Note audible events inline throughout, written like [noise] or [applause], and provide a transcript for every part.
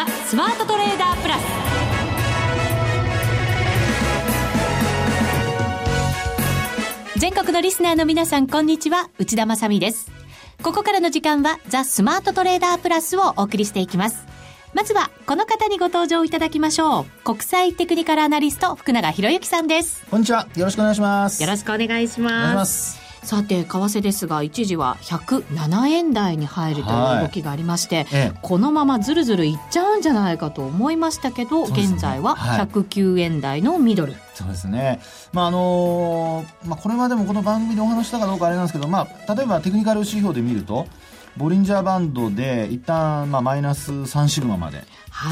ザ・スマートトレーダープラス。全国のリスナーの皆さんこんにちは。内田まさです。ここからの時間はザ・スマートトレーダープラスをお送りしていきます。まずはこの方にご登場いただきましょう。国際テクニカルアナリスト福永博之さんです。こんにちは。よろしくお願いします。よろしくお願いします。お願いしますさて為替ですが一時は107円台に入るという動きがありまして、はい、このままずるずるいっちゃうんじゃないかと思いましたけど、ね、現在は109円台のミドル。そうですね。まああのー、まあこれまでもこの番組でお話したかどうかあれなんですけど、まあ例えばテクニカル指標で見ると。ボリンジャーバンドで一旦まあマイナス3シグマまで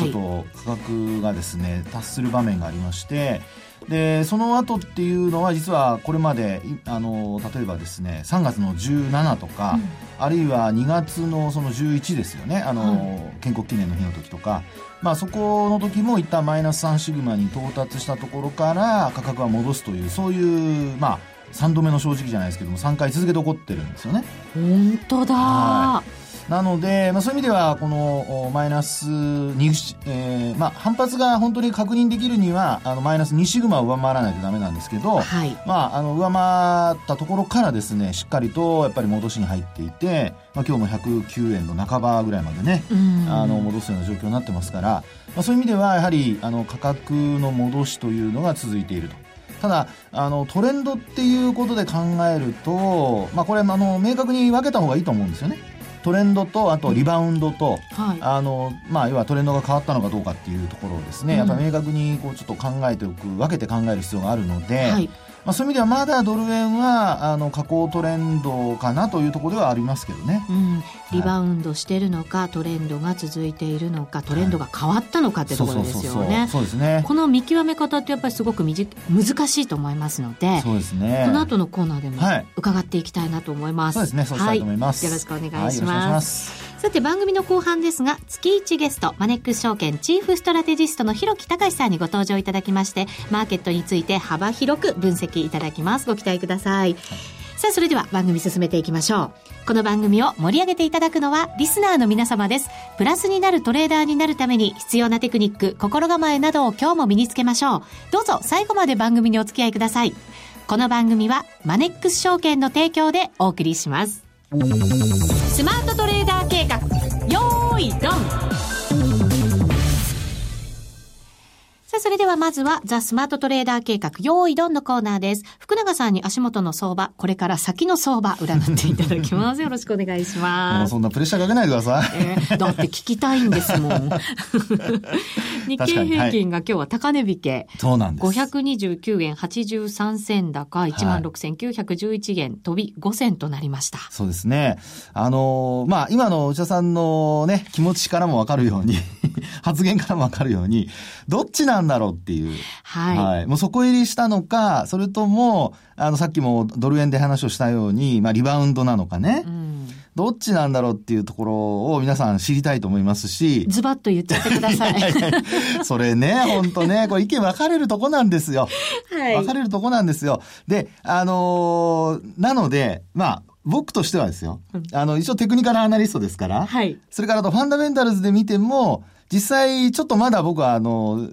ちょっと価格がですね達する場面がありまして、でその後っていうのは実はこれまであの例えばですね3月の17とか、うん、あるいは2月のその11ですよねあの、はい、建国記念の日の時とか、まあ、そこの時も一旦マイナス3シグマに到達したところから価格は戻すというそういうまあ3度目の正直じゃないですけども3回続けて起こってるんですよね。本当だ、はいなので、まあ、そういう意味では、このマイナス2、えーまあ、反発が本当に確認できるには、あのマイナス2シグマを上回らないとダメなんですけど、はい、まあ、あの上回ったところからですね、しっかりとやっぱり戻しに入っていて、まあ、今日も109円の半ばぐらいまでね、あの戻すような状況になってますから、まあ、そういう意味では、やはりあの価格の戻しというのが続いていると。ただあのトレンドっていうことで考えると、まあ、これあの明確に分けた方がいいと思うんですよね。トレンドとあとリバウンドと、はい、あのまあ、要はトレンドが変わったのかどうかっていうところをですね、うん、やっぱ明確にこうちょっと考えておく分けて考える必要があるので、はい、まあ、そういう意味ではまだドル円はあの下降トレンドかなというところではありますけどね、うん、リバウンドしてるのか、はい、トレンドが続いているのかトレンドが変わったのかってところですよね。そうですね。この見極め方ってやっぱりすごく難しいと思いますのでそうですね。この後のコーナーでも伺っていきたいなと思います。そうですね。そうしたいと思います、よろしくお願いします。さて番組の後半ですが月1ゲストマネックス証券チーフストラテジストの広木隆さんにご登場いただきましてマーケットについて幅広く分析いただきますご期待ください、さあ、それでは番組進めていきましょう。この番組を盛り上げていただくのはリスナーの皆様です。プラスになるトレーダーになるために必要なテクニック、心構えなどを今日も身につけましょう。どうぞ最後まで番組にお付き合いください。この番組はマネックス証券の提供でお送りします。スマートトレーダー計画、さあ、それではまずは、ザ・スマートトレーダー計画、用意ドンのコーナーです。福永さんに足元の相場、これから先の相場、占っていただきます。[laughs] よろしくお願いします。そんなプレッシャーかけないでください。えー、だって聞きたいんですもん。[laughs] 日経平均が今日は高値引け。そうなんです。529円83銭高、16,911円、飛び5銭となりました。そうですね。あのー、まあ、今の内田さんのね、気持ちからもわかるように [laughs] 発言からもわかるように、どっちなんだろうっていう。はい。はい。もう底入りしたのか、それとも、あの、さっきもドル円で話をしたように、まあ、リバウンドなのかね。うん、どっちなんだろうっていうところを皆さん知りたいと思いますし。ズバッと言っちゃってください。いやいやそれね、本当ね、これ意見分かれるとこなんですよ。はい。分かれるとこなんですよ。で、あのー、なので、まあ、僕としてはですよ。あの、一応テクニカルアナリストですから。はい。それからとファンダメンタルズで見ても、実際、ちょっとまだ僕は、あの、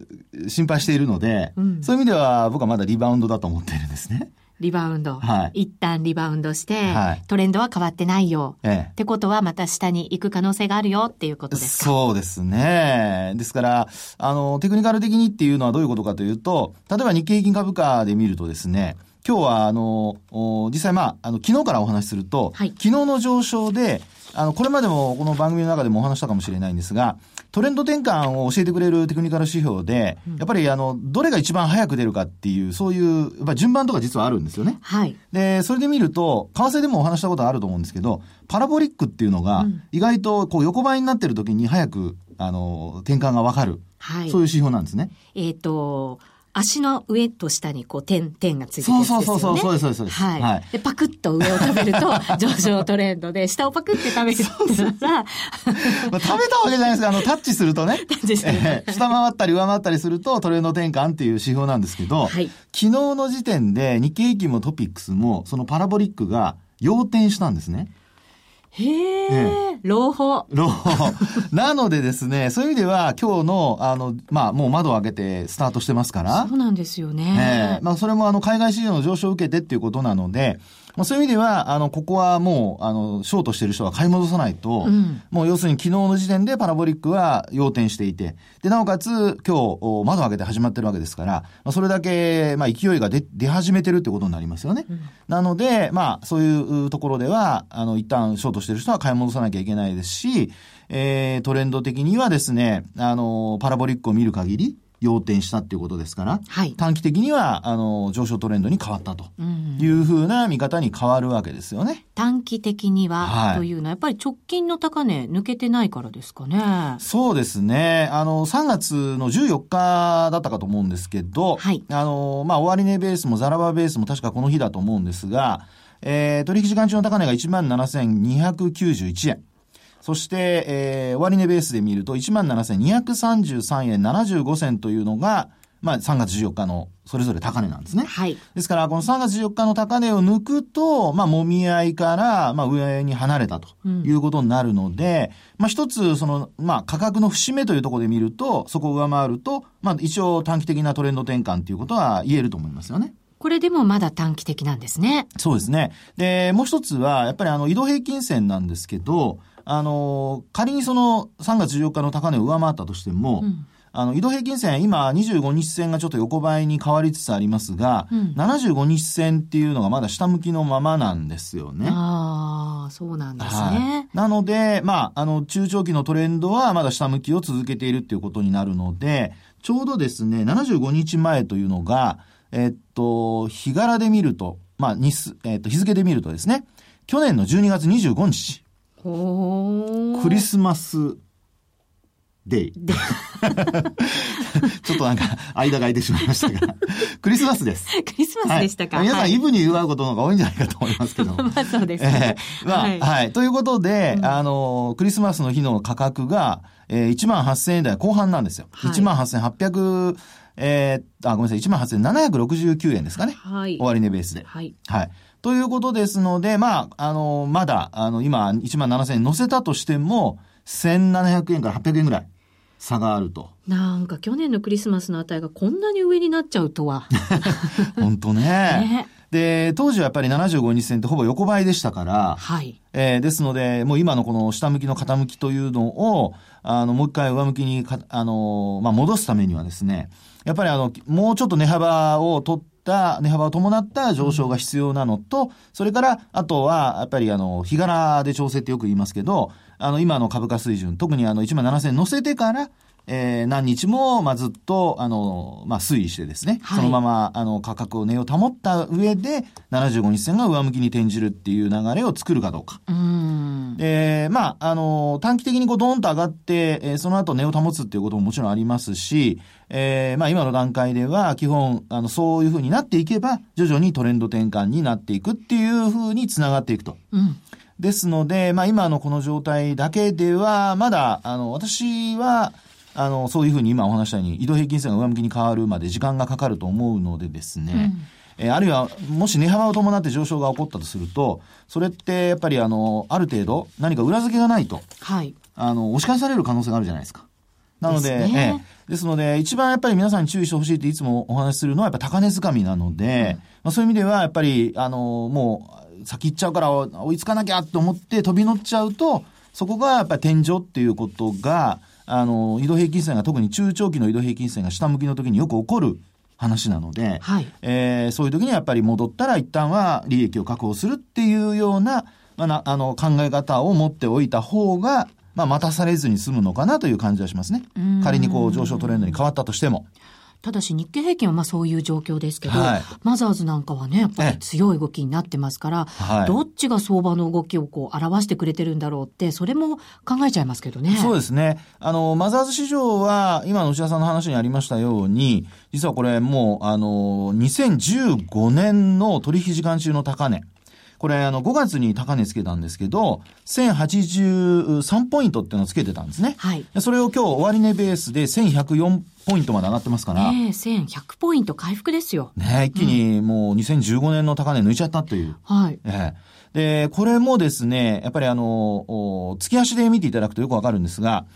心配しているので、うん、そういう意味では僕はまだリバウンドだと思っているんですね。リバウンド。はい。一旦リバウンドして、はい、トレンドは変わってないよ。ええ。ってことはまた下に行く可能性があるよっていうことですか？そうですね。ですから、あの、テクニカル的にっていうのはどういうことかというと、例えば日経平均株価で見るとですね、今日は、あの、実際まあ、あの、昨日からお話しすると、はい、昨日の上昇で、あの、これまでもこの番組の中でもお話したかもしれないんですが、トレンド転換を教えてくれるテクニカル指標で、やっぱりあの、どれが一番早く出るかっていう、そういう、やっぱ順番とか実はあるんですよね。はい。で、それで見ると、為替でもお話したことあると思うんですけど、パラボリックっていうのが、意外とこう横ばいになってる時に早く、あの、転換がわかる。はい。そういう指標なんですね。えっ、ー、と、足の上と下にこう点、点がついてるやつですよね。そうそうそう、そうです、そうです。はい。はい、で、パクッと上を食べると [laughs] 上昇トレンドで、下をパクって食べるっまあ、食べたわけじゃないですけど、あの、タッチするとね、タッチする、えー、下回ったり上回ったりするとトレンド転換っていう指標なんですけど、はい、昨日の時点で日経平均もトピックスも、そのパラボリックが要点したんですね。へえ、朗報。朗報。なのでですね、そういう意味では今日の、あの、まあ、もう窓を開けてスタートしてますから。そうなんですよね。えー、まあ、それもあの、海外市場の上昇を受けてっていうことなので、まあ、そういう意味では、あの、ここはもう、あの、ショートしてる人は買い戻さないと、うん、もう要するに昨日の時点でパラボリックは要点していて、で、なおかつ今日、窓を開けて始まってるわけですから、まあ、それだけ、まあ、勢いが出、出始めてるってことになりますよね。うん、なので、まあ、そういうところでは、あの、一旦ショートしてる人は買い戻さなきゃいけないですし、えー、トレンド的にはですね、あの、パラボリックを見る限り、要点したっていうことですから、はい、短期的にはあの上昇トレンドに変わったというふうな見方に変わるわけですよね。短期的には、はい、というのはやっぱり直近の高値抜けてないからですかね。そうですね。あの3月の14日だったかと思うんですけど、はい、あのまあ終値ベースもザラバベースも確かこの日だと思うんですが、えー、取引時間中の高値が17,291円。そして、えー、終値ベースで見ると17,233円75銭というのが、まあ、3月14日のそれぞれ高値なんですね。はい。ですから、この3月14日の高値を抜くと、まあ、もみ合いから、まあ、上に離れたということになるので、うん、まあ、一つ、その、まあ、価格の節目というところで見ると、そこを上回ると、まあ、一応短期的なトレンド転換ということは言えると思いますよね。これでもまだ短期的なんですね。そうですね。で、もう一つは、やっぱりあの、移動平均線なんですけど、あの、仮にその3月14日の高値を上回ったとしても、うん、あの、移動平均線、今25日線がちょっと横ばいに変わりつつありますが、うん、75日線っていうのがまだ下向きのままなんですよね。ああ、そうなんですね。はい、なので、まあ、あの、中長期のトレンドはまだ下向きを続けているっていうことになるので、ちょうどですね、75日前というのが、えっと、日柄で見ると、まあ、日数、えっと、日付で見るとですね、去年の12月25日。クリスマスデイ。ちょっとなんか、間が空いてしまいましたが、[laughs] クリスマスです。クリスマスでしたか、はい、皆さん、イブに祝うことの方が多いんじゃないかと思いますけど。[laughs] まあ、そうですね。えー、まあ、はい、はい。ということで、うん、あの、クリスマスの日の価格が、えー、1万8000円台後半なんですよ。はい、1万8800、えー、あ、ごめんなさい、1万8769円ですかね。はい。終値ベースで。はい。はい。ということですので、まあ、あの、まだ、あの、今、1万7000円乗せたとしても、1700円から800円ぐらい差があると。なんか去年のクリスマスの値がこんなに上になっちゃうとは。[laughs] 本当ねね。で、当時はやっぱり75日線ってほぼ横ばいでしたから、はい。えー、ですので、もう今のこの下向きの傾きというのを、あの、もう一回上向きにか、あの、まあ、戻すためにはですね、やっぱりあの、もうちょっと値幅を取って、値幅を伴った上昇が必要なのと、それから、あとは、やっぱりあの、日柄で調整ってよく言いますけど、あの、今の株価水準、特にあの、1万7000乗せてから、えー、何日も、まあ、ずっと、あの、まあ、推移してですね、はい、そのまま、あの、価格を値を保った上で、75日線が上向きに転じるっていう流れを作るかどうか。うで、まあ、あの、短期的にこう、ドーンと上がって、えー、その後値を保つっていうことももちろんありますし、えー、まあ、今の段階では、基本、あの、そういうふうになっていけば、徐々にトレンド転換になっていくっていうふうにつながっていくと。うん。ですので、まあ今のこの状態だけでは、まだ、あの、私は、あの、そういうふうに今お話したように、移動平均線が上向きに変わるまで時間がかかると思うのでですね、うん、えー、あるいは、もし値幅を伴って上昇が起こったとすると、それってやっぱりあの、ある程度何か裏付けがないと、はい。あの、押し返される可能性があるじゃないですか。なので、ですね、えですので、一番やっぱり皆さんに注意してほしいっていつもお話しするのはやっぱ高値掴みなので、うん、まあ、そういう意味ではやっぱり、あの、もう、先行っちゃうから追いつかなきゃと思って飛び乗っちゃうと、そこがやっぱり天井っていうことが、あの、移動平均線が特に中長期の移動平均線が下向きの時によく起こる話なので、はい、えー、そういう時にやっぱり戻ったら一旦は利益を確保するっていうような、まあ、あの考え方を持っておいた方が、まあ、待たされずに済むのかなという感じはしますね。仮にこう上昇トレンドに変わったとしても。ただし日経平均はまあそういう状況ですけど、はい、マザーズなんかはね、やっぱり強い動きになってますから、はい、どっちが相場の動きをこう表してくれてるんだろうって、それも考えちゃいますけどね。そうですね。あの、マザーズ市場は、今の内田さんの話にありましたように、実はこれもう、あの、2015年の取引時間中の高値。ここれあの5月に高値つけたんですけど、1083ポイントっていうのをつけてたんですね。はい。それを今日終値ベースで1104ポイントまで上がってますから。ねえ、1100ポイント回復ですよ。ね一気にもう2015年の高値抜いちゃったという。はい。ええ。で、これもですね、やっぱりあの、月足で見ていただくとよくわかるんですが、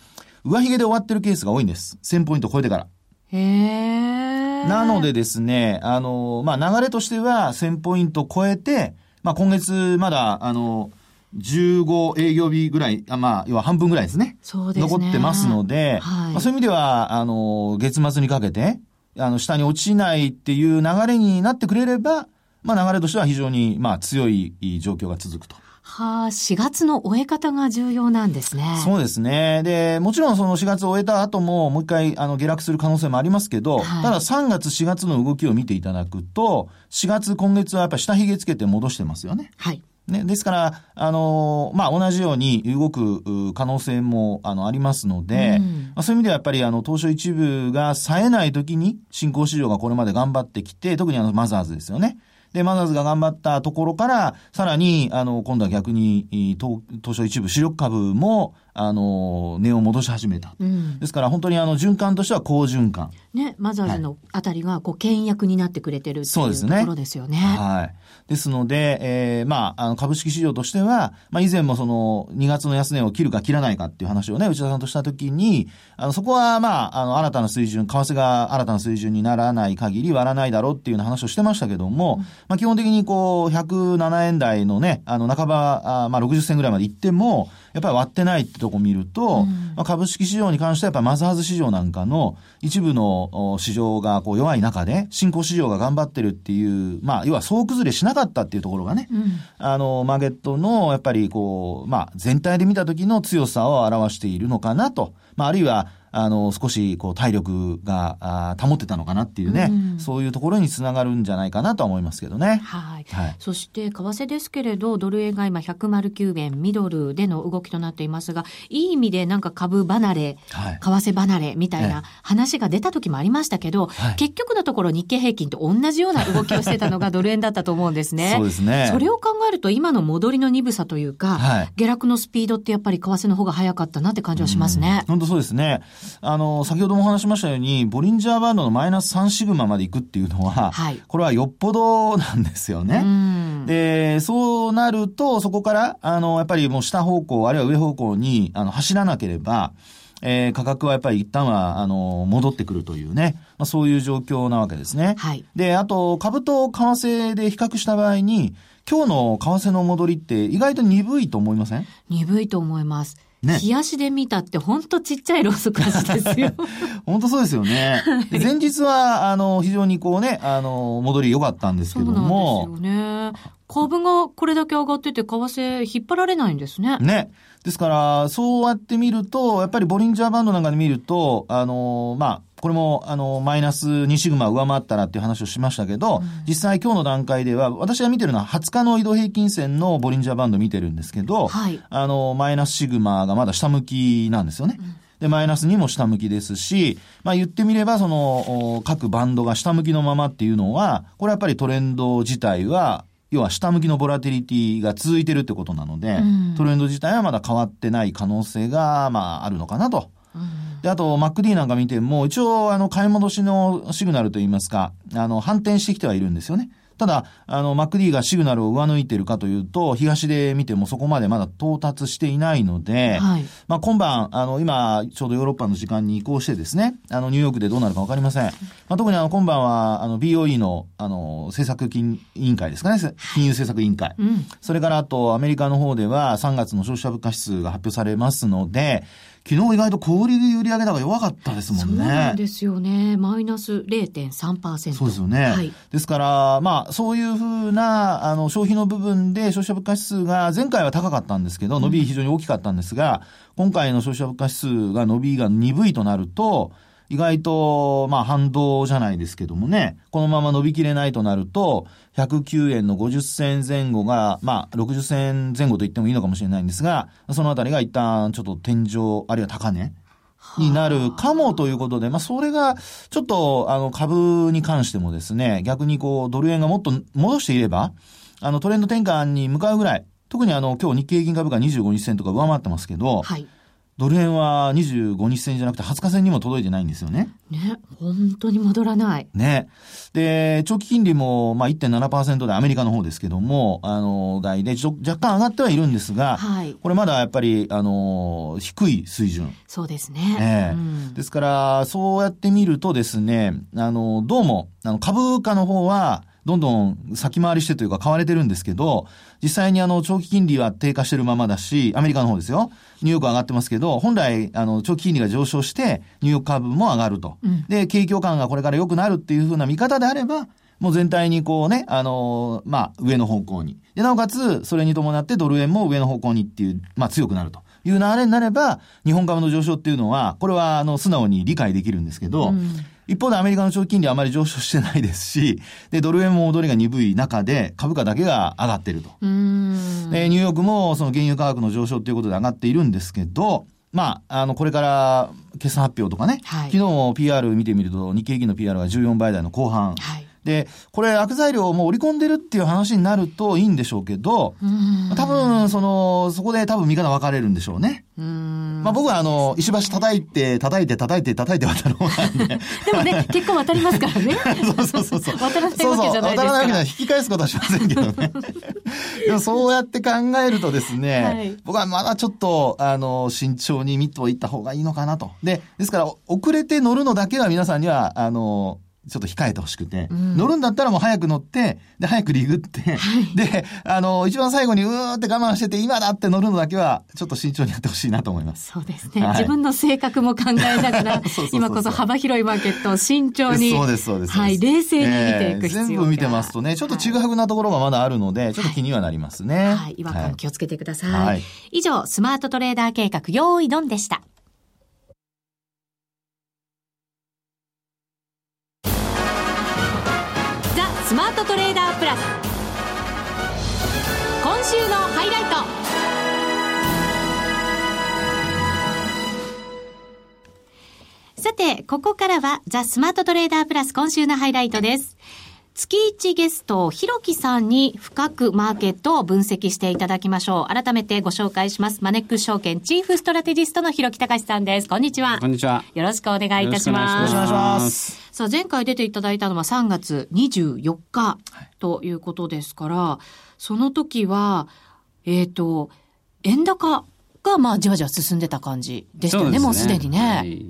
上髭で終わってるケースが多いんです。1000ポイント超えてから。へえ。なのでですね、あの、まあ、流れとしては1000ポイント超えて、まあ、今月まだ、あの、15営業日ぐらい、あまあ、要は半分ぐらいですね。そうですね。残ってますので、はい、まあ、そういう意味では、あの、月末にかけて、あの、下に落ちないっていう流れになってくれれば、まあ、流れとしては非常に、まあ、強い状況が続くと。はあ、4月の終え方が重要なんですね。そうですね。で、もちろんその4月を終えた後も、もう一回、あの、下落する可能性もありますけど、はい、ただ3月、4月の動きを見ていただくと、4月、今月はやっぱり下髭つけて戻してますよね。はい。ね、ですから、あのまあ、同じように動く可能性も、あの、ありますので、うん、まあ、そういう意味ではやっぱり、あの、東証一部が冴えない時に、新興市場がこれまで頑張ってきて、特にあの、マザーズですよね。で、マザーズが頑張ったところから、さらに、あの、今度は逆に、東東証一部主力株も、あの、値を戻し始めた。うん、ですから、本当にあの、循環としては好循環。ね、マザーズのあたりが、こう、倹約になってくれてるっていうところですよね。はい。ですので、えー、まあ、あの、株式市場としては、まあ、以前もその、2月の安値を切るか切らないかっていう話をね、内田さんとしたときに、あの、そこは、まあ、あの、新たな水準、為替が新たな水準にならない限り割らないだろうっていうような話をしてましたけども、うん、まあ、基本的にこう、107円台のね、あの、半ば、あまあ、60銭ぐらいまで行っても、やっぱり割ってないってとこ見ると、うん、まあ、株式市場に関してはやっぱマザーズ市場なんかの一部の市場がこう弱い中で、新興市場が頑張ってるっていう、まあ、要は総崩れしなかったっていうところがね、うん、あの、マーケットのやっぱりこう、まあ、全体で見た時の強さを表しているのかなと。まあ、あるいは、あの、少し、こう、体力が、あ保ってたのかなっていうね、うん、そういうところにつながるんじゃないかなとは思いますけどね。はい。はい、そして、為替ですけれど、ドル円が今109円ミドルでの動きとなっていますが、いい意味でなんか株離れ、はい、為替離れみたいな話が出た時もありましたけど、はい、結局のところ日経平均と同じような動きをしてたのがドル円だったと思うんですね。[laughs] そうですね。それを考えると、今の戻りの鈍さというか、はい、下落のスピードってやっぱり為替の方が早かったなって感じはしますね。本当そうですね。あの、先先ほども話しましたように、ボリンジャーバンドのマイナス3シグマまで行くっていうのは、はい、これはよっぽどなんですよね。で、そうなると、そこから、あの、やっぱりもう下方向、あるいは上方向に、あの、走らなければ、えー、価格はやっぱり一旦は、あの、戻ってくるというね、まあ、そういう状況なわけですね。はい。で、あと、株と為替で比較した場合に、今日の為替の戻りって意外と鈍いと思いません？鈍いと思います。ね。冷やしで見たって本当ちっちゃいローソク足ですよ。[laughs] 本当そうですよね。はい、前日は、あの、非常にこうね、あの、戻り良かったんですけども。そうなんですよね。株がこれだけ上がってて、為替引っ張られないんですね。ね。ですから、そうやって見ると、やっぱりボリンジャーバンドなんかで見ると、あの、まあ、これも、あの、マイナス2シグマ上回ったらっていう話をしましたけど、うん、実際今日の段階では、私が見てるのは20日の移動平均線のボリンジャーバンド見てるんですけど、はい、あの、マイナスシグマがまだ下向きなんですよね。うんで、マイナス2も下向きですし、まあ言ってみれば、その、各バンドが下向きのままっていうのは、これやっぱりトレンド自体は、要は下向きのボラティリティが続いてるってことなので、うん、トレンド自体はまだ変わってない可能性が、まああるのかなと。で、あと、MacD なんか見ても、一応、あの、買い戻しのシグナルといいますか、あの、反転してきてはいるんですよね。ただ、あの、MacD がシグナルを上抜いてるかというと、東で見てもそこまでまだ到達していないので、はい、まあ今晩、あの、今、ちょうどヨーロッパの時間に移行してですね、あの、ニューヨークでどうなるかわかりません。まあ特にあの、今晩は、あの、BOE の、あの、政策金委員会ですかね、金融政策委員会。うん、それからあと、アメリカの方では3月の消費者物価指数が発表されますので、昨日意外と小売売上高弱かったですもんね。そうなんですよね。マイナス0.3%。そうですよね。はい、ですから、まあ、そういうふうな、あの、消費の部分で消費者物価指数が前回は高かったんですけど、伸び非常に大きかったんですが、うん、今回の消費者物価指数が伸びが鈍いとなると、意外と、まあ反動じゃないですけどもね、このまま伸びきれないとなると、109円の50銭前後が、まあ60銭前後と言ってもいいのかもしれないんですが、そのあたりが一旦ちょっと天井、あるいは高値になるかもということで、まあ、それが、ちょっと、あの、株に関してもですね、逆にこう、ドル円がもっと戻していれば、あのトレンド転換に向かうぐらい、特にあの今日日経平均株価25日線とか上回ってますけど、はい、ドル円は25日線じゃなくて20日線にも届いてないんですよね。ね、本当に戻らない。ね。で、長期金利も、まあ1.7%でアメリカの方ですけども、あの、台で若干上がってはいるんですが、はい、これまだやっぱり、あの、低い水準。そうですね。ええうん、ですから、そうやって見るとですね、あの、どうも、あの、株価の方は、どんどん先回りしてというか買われてるんですけど、実際にあの長期金利は低下してるままだし、アメリカの方ですよ。ニューヨーク上がってますけど、本来あの長期金利が上昇して、ニューヨーク株も上がると。うん、で、景況感がこれから良くなるっていうふうな見方であれば、もう全体にこうね、あのー、まあ、上の方向に。で、なおかつ、それに伴ってドル円も上の方向にっていう、まあ、強くなると。いう流れになれば、日本株の上昇っていうのは、これは、あの、素直に理解できるんですけど、うん一方でアメリカの長期金利はあまり上昇してないですし、で、ドル円も戻りが鈍い中で、株価だけが上がってると。で、ニューヨークもその原油価格の上昇ということで上がっているんですけど、まあ、あの、これから決算発表とかね、はい、昨日も PR 見てみると、日経平均の PR が14倍台の後半。はいで、これ悪材料をもう織り込んでるっていう話になるといいんでしょうけど、多分、その、そこで多分見方分かれるんでしょうね。まあ僕はあの、石橋叩いて、叩いて、叩いて、叩いて渡る方なんで。[laughs] でもね、結構渡りますからね。[laughs] そうそうそうそう。渡らないわけじゃないですか。そうそう渡らないわけじゃない。引き返すことはしませんけどね。[laughs] でもそうやって考えるとですね、はい、僕はまだちょっと、あの、慎重に見ていった方がいいのかなと。で、ですから、遅れて乗るのだけは皆さんには、あの、ちょっと控えてほしくて、うん、乗るんだったらもう早く乗って、で、早くリグって、はい、で、あの、一番最後にうーって我慢してて、今だって乗るのだけは、ちょっと慎重にやってほしいなと思います。そうですね。はい、自分の性格も考えながら、[laughs] 今こそ幅広いマーケットを慎重に。そうです、そうです。はい、冷静に見ていく必要が、えー、全部見てますとね、ちょっとちぐはぐなところがまだあるので、ちょっと気にはなりますね。はい、違和感気をつけてください。はい、以上、スマートトレーダー計画、用意ドンでした。スマートトレーダープラス今週のハイライトさて、ここからはザ・スマートトレーダープラス今週のハイライトです。月1ゲスト、ひろきさんに深くマーケットを分析していただきましょう。改めてご紹介します。マネックス証券チーフストラテジストのひろきたかしさんです。こんにちは。こんにちは。よろしくお願いいたします。よろしくお願いします。さあ、前回出ていただいたのは3月24日ということですから、その時は、えっ、ー、と、円高がまあじわじわ進んでた感じでしたよね、ねもうすでにね。はい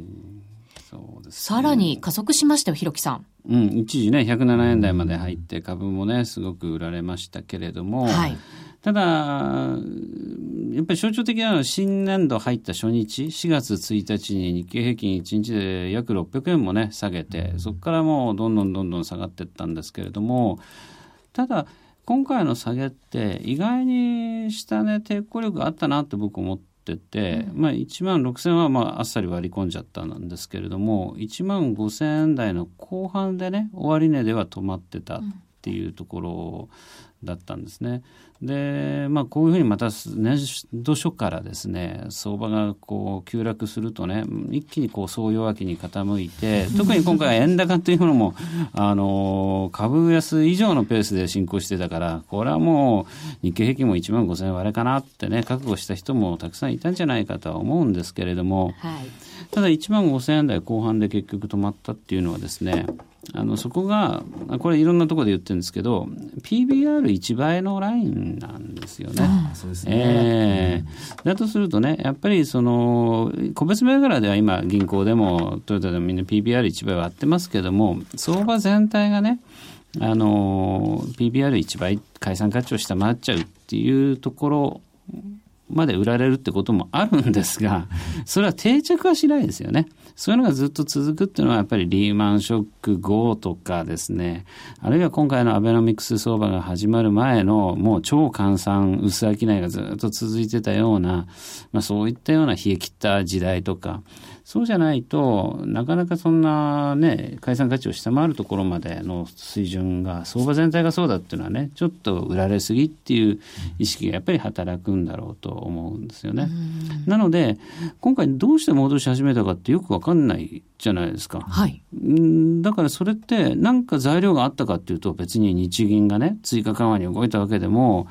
そうです、ね、さらに加速しましたよ、ひろきさん。うん、一時ね、107円台まで入って、株もね、すごく売られましたけれども、はい、ただ、やっぱり象徴的なのは新年度入った初日、4月1日に日経平均1日で約600円もね、下げて、そこからもうどんどんどんどん下がっていったんですけれども、ただ、今回の下げって意外に下値、ね、抵抗力があったなって僕思ってて、うん、まあ、1万6000はまああっさり割り込んじゃったんですけれども1万5000円台の後半でね終値では止まってたっていうところだったんですね。で、まあ、こういうふうにまた年度初からですね相場がこう急落するとね一気にこう総弱気に傾いて [laughs] 特に今回は円高というものもあの株安以上のペースで進行してたからこれはもう日経平均も1万5000円割れかなってね覚悟した人もたくさんいたんじゃないかとは思うんですけれども、はい、ただ1万5000円台後半で結局止まったっていうのはですねあのそこがこれいろんなところで言ってるんですけど PBR1 倍のラインなんですよね。そうですね、えー、だとするとねやっぱりその個別銘柄では今銀行でもトヨタでもみんな PBR1 倍割ってますけども相場全体がねあの PBR1 倍解散価値を下回っちゃうっていうところまで売られるってこともあるんですが、それは定着はしないですよね。そういうのがずっと続くっていうのはやっぱりリーマンショック後とかですね、あるいは今回のアベノミクス相場が始まる前のもう超換算薄商いがずっと続いてたような、まあそういったような冷え切った時代とか、そうじゃないとなかなかそんなね解散価値を下回るところまでの水準が相場全体がそうだっていうのはねちょっと売られすぎっていう意識がやっぱり働くんだろうと思うんですよね。なので今回どうして戻し始めたかってよく分かんないじゃないですか。はい。だからそれって何か材料があったかっていうと別に日銀がね追加緩和に動いたわけでも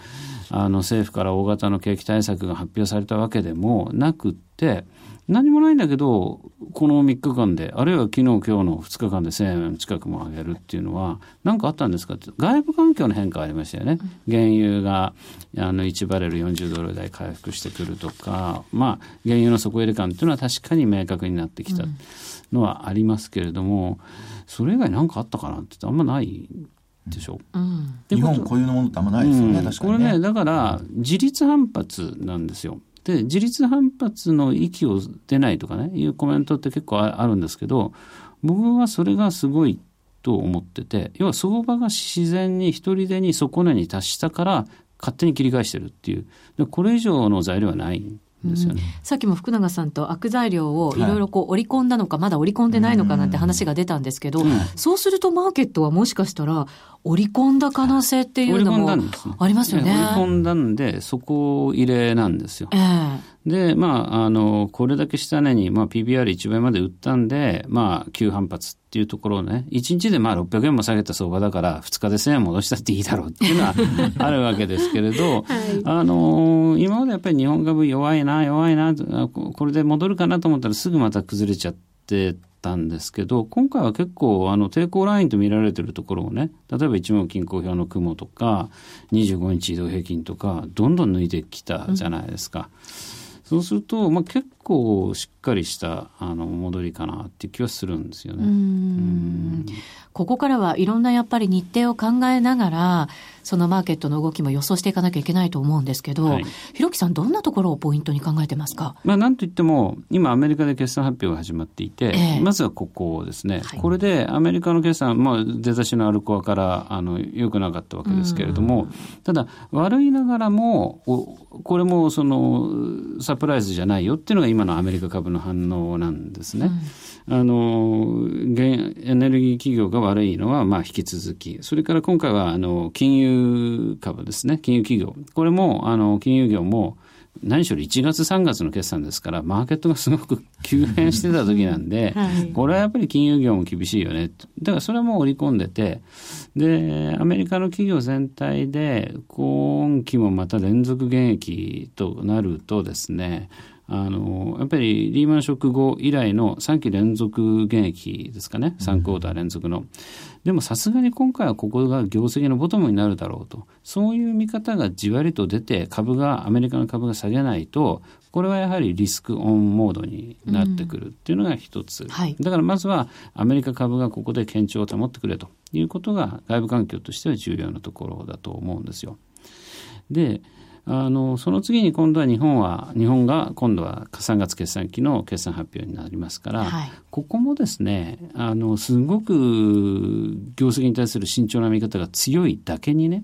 あの政府から大型の景気対策が発表されたわけでもなくって何もないんだけど、この3日間で、あるいは昨日、今日の2日間で1000円近くも上げるっていうのは、何かあったんですかって、外部環境の変化ありましたよね。原油があの1バレル40ドル台回復してくるとか、まあ、原油の底入れ感っていうのは確かに明確になってきたのはありますけれども、それ以外何かあったかなってあんまないでしょ。う、うん、日本固有のものってあんまないですよね、うん、確かに、ね、これねだから自立反発なんですよで、自立反発の息を出ないとかね、いうコメントって結構あるんですけど、僕はそれがすごいと思ってて、要は相場が自然に一人でに底根に達したから勝手に切り返してるっていう、でこれ以上の材料はないですよね、うん、さっきも福永さんと悪材料をい。ろいろこう織り込んだのか、はい、まだ織り込んでないのかなんて話が出たんですけど、うん、そうするとマーケットはもしかしたら織り込んだ可能性っていうのもありますよね。織り込んだんで、そこ入れなんですよ。えー、で、まあ、あの、これだけ下値に、まあ、PBR1 倍まで売ったんで、まあ、急反発っていうところをね、1日でまあ600円も下げた相場だから、2日で1000円戻したっていいだろうっていうのは [laughs] あるわけですけれど、はい、あの、今までやっぱり日本株弱いな、弱いな、これで戻るかなと思ったらすぐまた崩れちゃってたんですけど、今回は結構あの抵抗ラインと見られてるところをね、例えば一目均衡表の雲とか、25日移動平均とか、どんどん抜いてきたじゃないですか。うんそうすると、まあ、結構しっかりしたあの戻りかなって気はするんですよね。ここからはいろんなやっぱり日程を考えながら、そのマーケットの動きも予想していかなきゃいけないと思うんですけど、はい、ひろきさん、どんなところをポイントに考えてますか、まあ、なんといっても、今、アメリカで決算発表が始まっていて、えー、まずはここですね、はい、これでアメリカの決算、まあ、出だしのアルコアからあの良くなかったわけですけれども、ただ、悪いながらも、これもそのサプライズじゃないよっていうのが今のアメリカ株の反応なんですね。うん、あのエネルギー企業が悪いのはまあ引き続き、それから今回はあの金融株ですね、金融企業。これも、あの、金融業も、何しろ1月3月の決算ですから、マーケットがすごく急変してた時なんで、[laughs] はい、これはやっぱり金融業も厳しいよね。だからそれはもう織り込んでて、で、アメリカの企業全体で、今期もまた連続減益となるとですね、あの、やっぱりリーマンショック後以来の3期連続減益ですかね、3クォーター連続の。でもさすがに今回はここが業績のボトムになるだろうと。そういう見方がじわりと出て、株が、アメリカの株が下げないと、これはやはりリスクオンモードになってくるっていうのが一つ、うんはい、だからまずはアメリカ株がここで堅調を保ってくれということが外部環境としては重要なところだと思うんですよ。で、あのその次に今度は日本は日本が今度は3月決算期の決算発表になりますから、はい、ここもですねあのすごく業績に対する慎重な見方が強いだけにね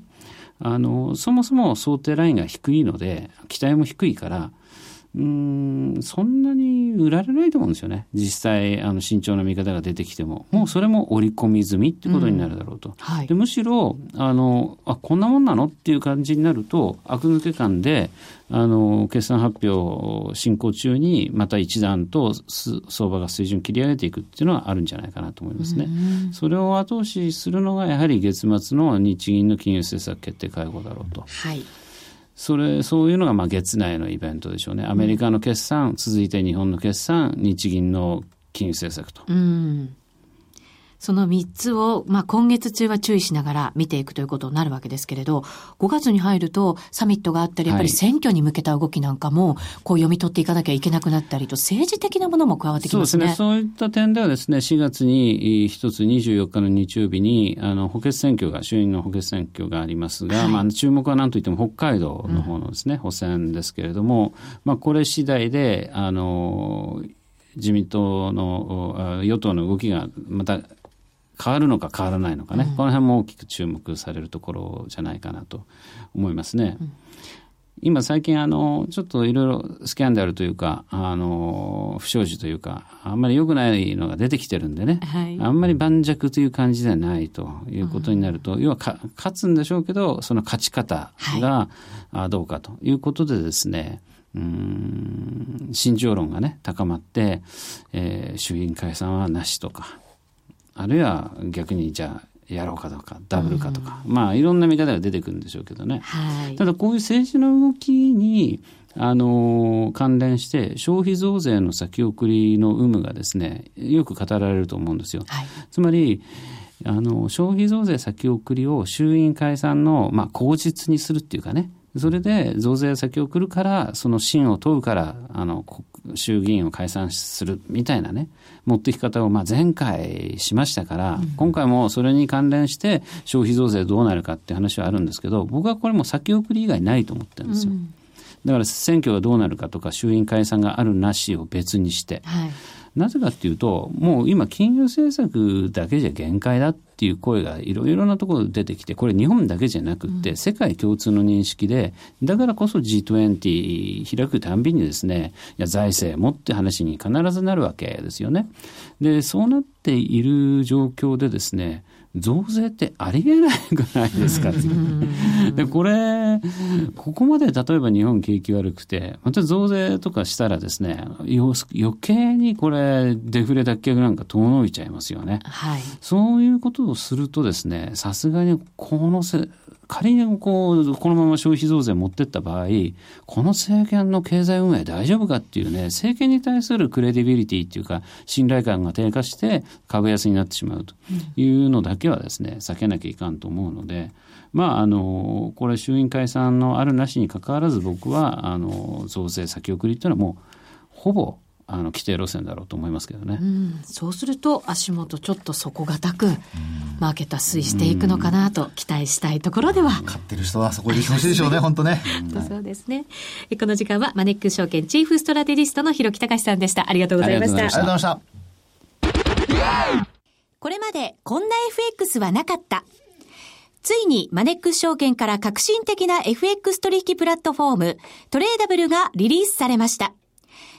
あのそもそも想定ラインが低いので期待も低いからうんそんなに売られないと思うんですよね。実際あの慎重な見方が出てきても。もうそれも織り込み済みってことになるだろうと、うんはい、でむしろあのあこんなもんなのっていう感じになると悪抜け感であの決算発表進行中にまた一段と相場が水準切り上げていくっていうのはあるんじゃないかなと思いますね。うん、それを後押しするのがやはり月末の日銀の金融政策決定会合だろうと。はいそれ、そういうのがまあ月内のイベントでしょうね。アメリカの決算、続いて日本の決算、日銀の金融政策と。うんその3つを、まあ、今月中は注意しながら見ていくということになるわけですけれど、5月に入るとサミットがあったり、やっぱり選挙に向けた動きなんかも、こう読み取っていかなきゃいけなくなったりと、政治的なものも加わってきますね。そうですね。そういった点ではですね、4月に一つ24日の日曜日に、あの、補欠選挙が、衆院の補欠選挙がありますが、はい、まあ、注目は何といっても北海道の方のですね、うん、補選ですけれども、まあ、これ次第で、あの、自民党の与党の動きがまた変わるのか変わらないのかね、うん、この辺も大きく注目されるところじゃないかなと思いますね。うん。今最近あの、ちょっといろいろスキャンダルというか、あの、不祥事というか、あんまり良くないのが出てきてるんでね、はい、あんまり盤石という感じではないということになると、うん、要は勝つんでしょうけど、その勝ち方が、はい、どうかということでですね、うん慎重論がね高まって、えー、衆議院解散はなしとかあるいは逆にじゃあやろうかとかダブルかとか、うん、まあいろんな見方が出てくるんでしょうけどね、はい、ただこういう政治の動きにあの関連して消費増税の先送りの有無がですねよく語られると思うんですよ。はい、つまりあの消費増税先送りを衆院解散の、まあ、口実にするっていうかね。それで増税先送るからその信を問うからあの衆議院を解散するみたいなね持ってき方をまあ前回しましたから、うん、今回もそれに関連して消費増税どうなるかって話はあるんですけど僕はこれも先送り以外ないと思ってるんですよ。うん、だから選挙がどうなるかとか衆院解散があるなしを別にして、はいなぜかっていうと、もう今金融政策だけじゃ限界だっていう声がいろいろなところで出てきて、これ日本だけじゃなくて、世界共通の認識で、だからこそ G20 開くたんびにですね、いや財政もって話に必ずなるわけですよね。で、そうなっている状況でですね、増税ってありえないくないですかで、これ、ここまで例えば日本景気悪くて、また増税とかしたらですね、余計にこれ、デフレ脱却なんか遠のいちゃいますよね。はい。そういうことをするとですね、さすがにこのせ、仮にこう、このまま消費増税持ってった場合、この政権の経済運営大丈夫かっていうね、政権に対するクレディビリティっていうか、信頼感が低下して株安になってしまうというのだけはですね、避けなきゃいかんと思うので、まあ、あの、これ衆院解散のあるなしにかかわらず僕は、あの、増税先送りっていうのはもう、ほぼあの規定路線だろうと思いますけどね、うん、そうすると足元ちょっと底堅くマーケットは推移していくのかなと期待したいところでは、買ってる人はそこでしてほしいでしょうね [laughs] 本当ね。そうですね。この時間はマネックス証券チーフストラテジストの広木隆さんでした。ありがとうございました。ありがとうございました。これまでこんな FX はなかった。ついにマネックス証券から革新的な FX 取引プラットフォームトレーダブルがリリースされました。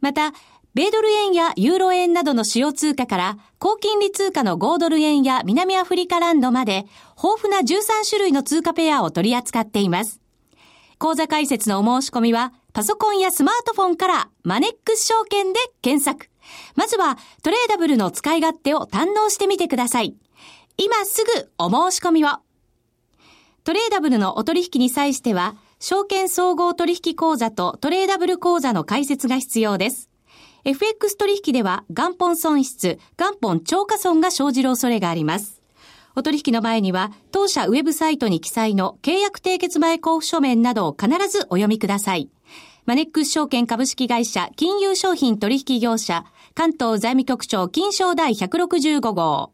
また、米ドル円やユーロ円などの主要通貨から、高金利通貨の5ドル円や南アフリカランドまで、豊富な13種類の通貨ペアを取り扱っています。口座開設のお申し込みは、パソコンやスマートフォンからマネックス証券で検索。まずは、トレーダブルの使い勝手を堪能してみてください。今すぐお申し込みを。トレーダブルのお取引に際しては、証券総合取引口座とトレーダブル口座の開設が必要です。FX 取引では元本損失、元本超過損が生じる恐れがあります。お取引の前には、当社ウェブサイトに記載の契約締結前交付書面などを必ずお読みください。マネックス証券株式会社金融商品取引業者関東財務局長金賞第165号。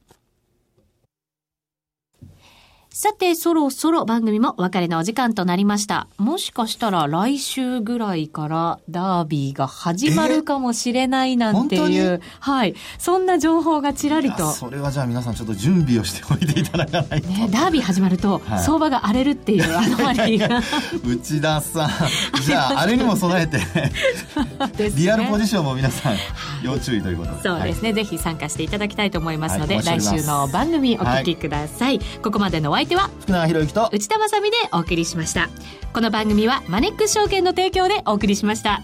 さて、そろそろ番組もお別れのお時間となりました。もしかしたら来週ぐらいからダービーが始まるかもしれないなんていう、はい。そんな情報がちらりと。それはじゃあ皆さんちょっと準備をしておいていただかないと。ね、ダービー始まると、相場が荒れるっていうアノマリーが。内田さん、[laughs] じゃあ、あれにも備えてね、リアルポジションも皆さん、要注意ということで。そうですね、はい、ぜひ参加していただきたいと思いますので、はい、来週の番組お聞きください。はい、ここまでのお相手は福永博之と内田まさでお送りしました。この番組はマネックス証券の提供でお送りしました